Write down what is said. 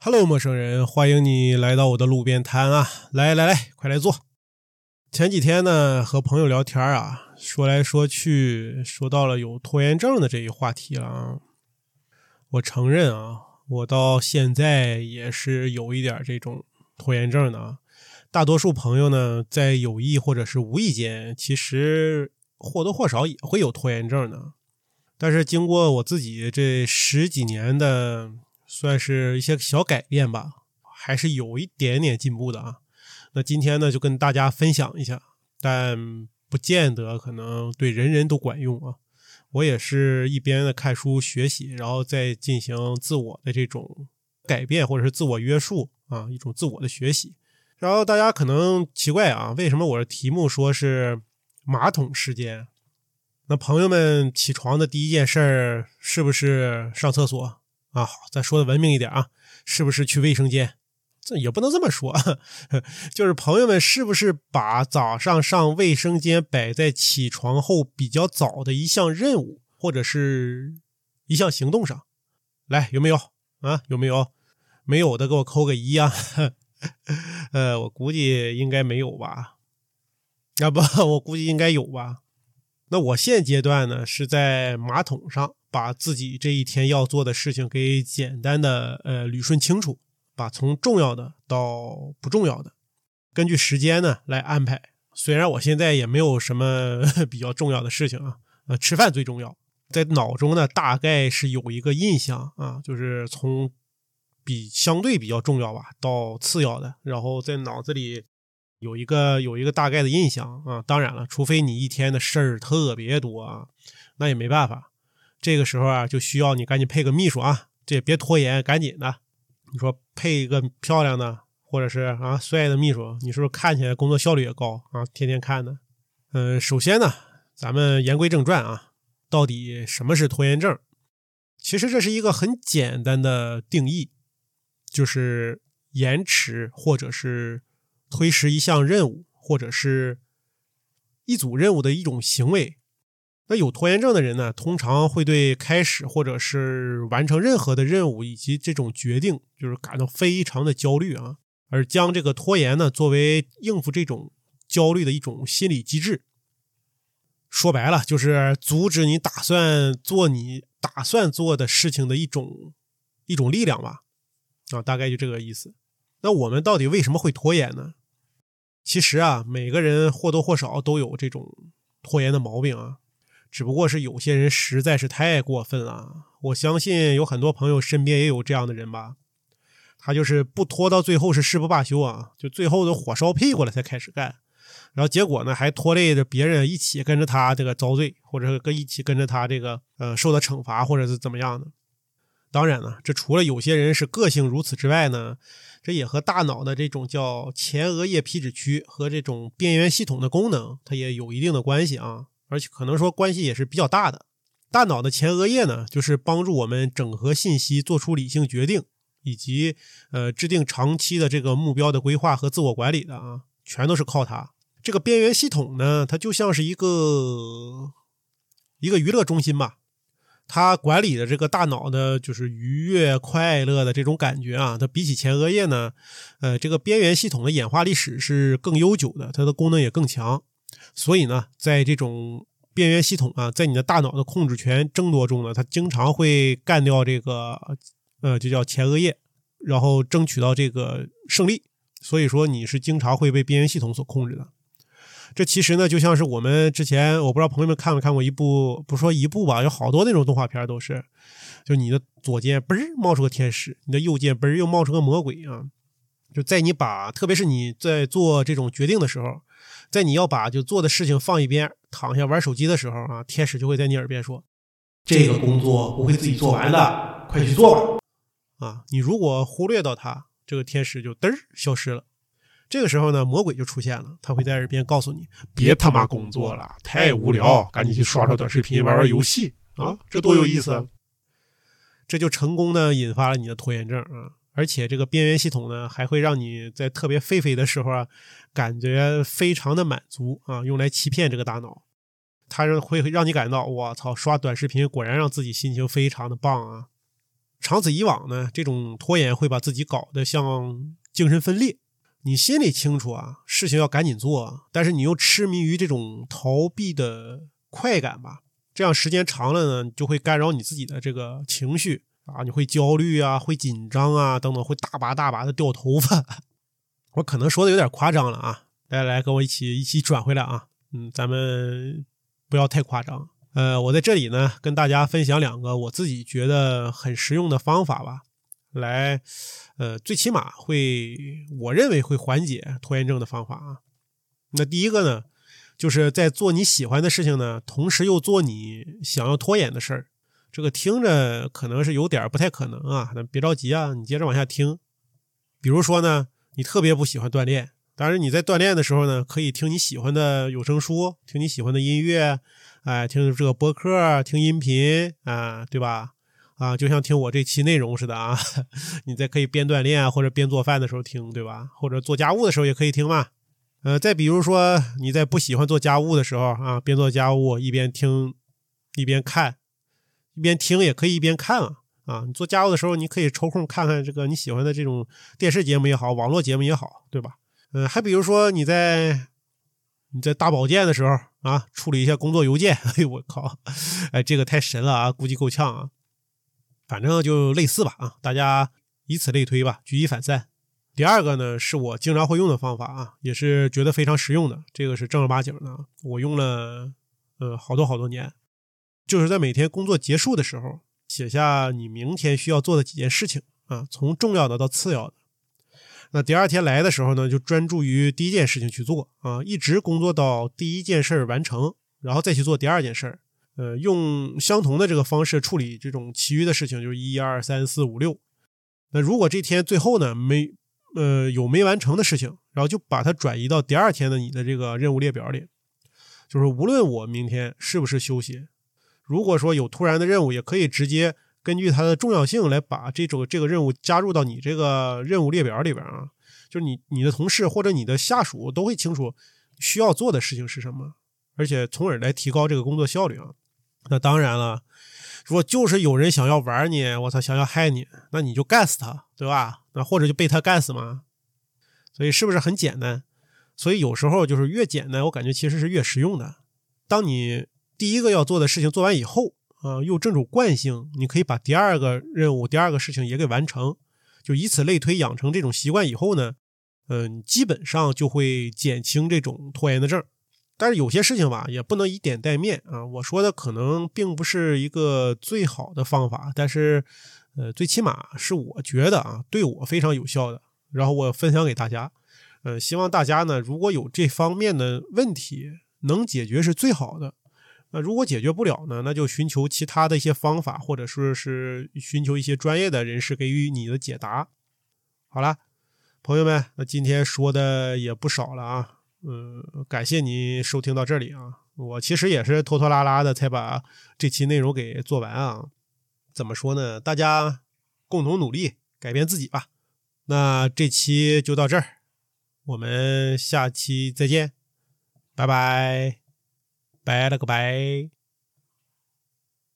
Hello，陌生人，欢迎你来到我的路边摊啊！来来来，快来坐。前几天呢，和朋友聊天啊，说来说去，说到了有拖延症的这一话题了啊。我承认啊，我到现在也是有一点这种拖延症的啊。大多数朋友呢，在有意或者是无意间，其实或多或少也会有拖延症的。但是经过我自己这十几年的。算是一些小改变吧，还是有一点点进步的啊。那今天呢，就跟大家分享一下，但不见得可能对人人都管用啊。我也是一边的看书学习，然后再进行自我的这种改变或者是自我约束啊，一种自我的学习。然后大家可能奇怪啊，为什么我的题目说是马桶时间？那朋友们起床的第一件事儿是不是上厕所？啊，再说的文明一点啊，是不是去卫生间？这也不能这么说，就是朋友们是不是把早上上卫生间摆在起床后比较早的一项任务或者是一项行动上？来，有没有啊？有没有？没有的给我扣个一啊！呃，我估计应该没有吧？要不 我估计应该有吧？那我现阶段呢是在马桶上。把自己这一天要做的事情给简单的呃捋顺清楚，把从重要的到不重要的，根据时间呢来安排。虽然我现在也没有什么 比较重要的事情啊，呃，吃饭最重要，在脑中呢大概是有一个印象啊，就是从比相对比较重要吧到次要的，然后在脑子里有一个有一个大概的印象啊。当然了，除非你一天的事儿特别多啊，那也没办法。这个时候啊，就需要你赶紧配个秘书啊，这也别拖延，赶紧的。你说配一个漂亮的，或者是啊帅的秘书，你是不是看起来工作效率也高啊？天天看的。嗯，首先呢，咱们言归正传啊，到底什么是拖延症？其实这是一个很简单的定义，就是延迟或者是推迟一项任务或者是一组任务的一种行为。那有拖延症的人呢，通常会对开始或者是完成任何的任务以及这种决定，就是感到非常的焦虑啊，而将这个拖延呢作为应付这种焦虑的一种心理机制。说白了，就是阻止你打算做你打算做的事情的一种一种力量吧，啊，大概就这个意思。那我们到底为什么会拖延呢？其实啊，每个人或多或少都有这种拖延的毛病啊。只不过是有些人实在是太过分了，我相信有很多朋友身边也有这样的人吧。他就是不拖到最后是誓不罢休啊，就最后都火烧屁股了才开始干，然后结果呢还拖累着别人一起跟着他这个遭罪，或者跟一起跟着他这个呃受到惩罚，或者是怎么样的。当然呢，这除了有些人是个性如此之外呢，这也和大脑的这种叫前额叶皮质区和这种边缘系统的功能，它也有一定的关系啊。而且可能说关系也是比较大的。大脑的前额叶呢，就是帮助我们整合信息、做出理性决定，以及呃制定长期的这个目标的规划和自我管理的啊，全都是靠它。这个边缘系统呢，它就像是一个一个娱乐中心吧，它管理的这个大脑的就是愉悦、快乐的这种感觉啊。它比起前额叶呢，呃，这个边缘系统的演化历史是更悠久的，它的功能也更强。所以呢，在这种边缘系统啊，在你的大脑的控制权争夺中呢，它经常会干掉这个呃，就叫前额叶，然后争取到这个胜利。所以说，你是经常会被边缘系统所控制的。这其实呢，就像是我们之前，我不知道朋友们看没看过一部，不说一部吧，有好多那种动画片都是，就你的左键嘣冒出个天使，你的右键嘣又冒出个魔鬼啊。就在你把，特别是你在做这种决定的时候。在你要把就做的事情放一边，躺下玩手机的时候啊，天使就会在你耳边说：“这个工作不会自己做完的，快去做吧。”啊，你如果忽略到它，这个天使就嘚儿消失了。这个时候呢，魔鬼就出现了，他会在耳边告诉你：“别他妈工作了，太无聊，赶紧去刷刷短视频，玩玩游戏啊，这多有意思！”这就成功的引发了你的拖延症啊。而且这个边缘系统呢，还会让你在特别废废的时候啊，感觉非常的满足啊，用来欺骗这个大脑。它会让你感到，我操，刷短视频果然让自己心情非常的棒啊。长此以往呢，这种拖延会把自己搞得像精神分裂。你心里清楚啊，事情要赶紧做，但是你又痴迷于这种逃避的快感吧？这样时间长了呢，就会干扰你自己的这个情绪啊，你会焦虑啊，会紧张啊，等等，会大把大把的掉头发。我可能说的有点夸张了啊，来来，跟我一起一起转回来啊，嗯，咱们不要太夸张。呃，我在这里呢，跟大家分享两个我自己觉得很实用的方法吧，来，呃，最起码会，我认为会缓解拖延症的方法啊。那第一个呢，就是在做你喜欢的事情呢，同时又做你想要拖延的事儿。这个听着可能是有点不太可能啊，那别着急啊，你接着往下听。比如说呢，你特别不喜欢锻炼，但是你在锻炼的时候呢，可以听你喜欢的有声书，听你喜欢的音乐。哎，听这个播客，听音频啊，对吧？啊，就像听我这期内容似的啊。你在可以边锻炼或者边做饭的时候听，对吧？或者做家务的时候也可以听嘛。呃，再比如说你在不喜欢做家务的时候啊，边做家务一边听，一边看，一边听也可以一边看啊。啊，你做家务的时候，你可以抽空看看这个你喜欢的这种电视节目也好，网络节目也好，对吧？嗯，还比如说你在你在大保健的时候。啊，处理一下工作邮件。哎呦我靠，哎，这个太神了啊，估计够呛啊。反正就类似吧啊，大家以此类推吧，举一反三。第二个呢，是我经常会用的方法啊，也是觉得非常实用的。这个是正儿八经的，我用了呃好多好多年。就是在每天工作结束的时候，写下你明天需要做的几件事情啊，从重要的到次要的。那第二天来的时候呢，就专注于第一件事情去做啊，一直工作到第一件事儿完成，然后再去做第二件事儿。呃，用相同的这个方式处理这种其余的事情，就是一二三四五六。那如果这天最后呢没呃有没完成的事情，然后就把它转移到第二天的你的这个任务列表里。就是无论我明天是不是休息，如果说有突然的任务，也可以直接。根据它的重要性来把这种这个任务加入到你这个任务列表里边啊，就是你你的同事或者你的下属都会清楚需要做的事情是什么，而且从而来提高这个工作效率啊。那当然了，如果就是有人想要玩你，我操，想要害你，那你就干死他，对吧？那或者就被他干死嘛。所以是不是很简单？所以有时候就是越简单，我感觉其实是越实用的。当你第一个要做的事情做完以后。啊，用这种惯性，你可以把第二个任务、第二个事情也给完成，就以此类推，养成这种习惯以后呢，嗯，基本上就会减轻这种拖延的症。但是有些事情吧，也不能以点带面啊。我说的可能并不是一个最好的方法，但是，呃，最起码是我觉得啊，对我非常有效的。然后我分享给大家，呃，希望大家呢，如果有这方面的问题，能解决是最好的。那如果解决不了呢？那就寻求其他的一些方法，或者说是寻求一些专业的人士给予你的解答。好了，朋友们，那今天说的也不少了啊，嗯，感谢你收听到这里啊。我其实也是拖拖拉拉的才把这期内容给做完啊。怎么说呢？大家共同努力改变自己吧。那这期就到这儿，我们下期再见，拜拜。拜了个拜。